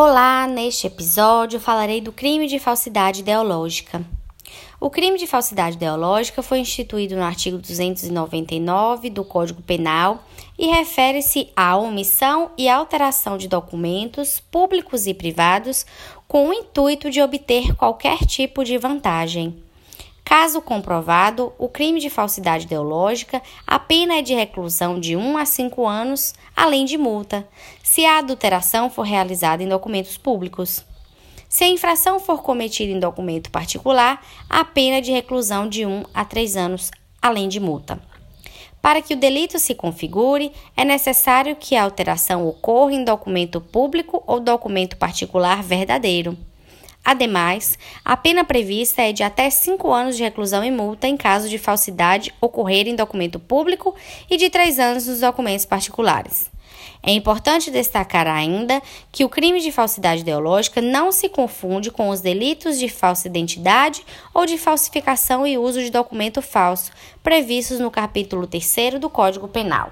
Olá, neste episódio falarei do crime de falsidade ideológica. O crime de falsidade ideológica foi instituído no artigo 299 do Código Penal e refere-se à omissão e alteração de documentos públicos e privados com o intuito de obter qualquer tipo de vantagem. Caso comprovado, o crime de falsidade ideológica, a pena é de reclusão de 1 a 5 anos, além de multa, se a adulteração for realizada em documentos públicos. Se a infração for cometida em documento particular, a pena é de reclusão de 1 a 3 anos, além de multa. Para que o delito se configure, é necessário que a alteração ocorra em documento público ou documento particular verdadeiro. Ademais, a pena prevista é de até cinco anos de reclusão e multa em caso de falsidade ocorrer em documento público e de três anos nos documentos particulares. É importante destacar ainda que o crime de falsidade ideológica não se confunde com os delitos de falsa identidade ou de falsificação e uso de documento falso, previstos no capítulo 3 do Código Penal.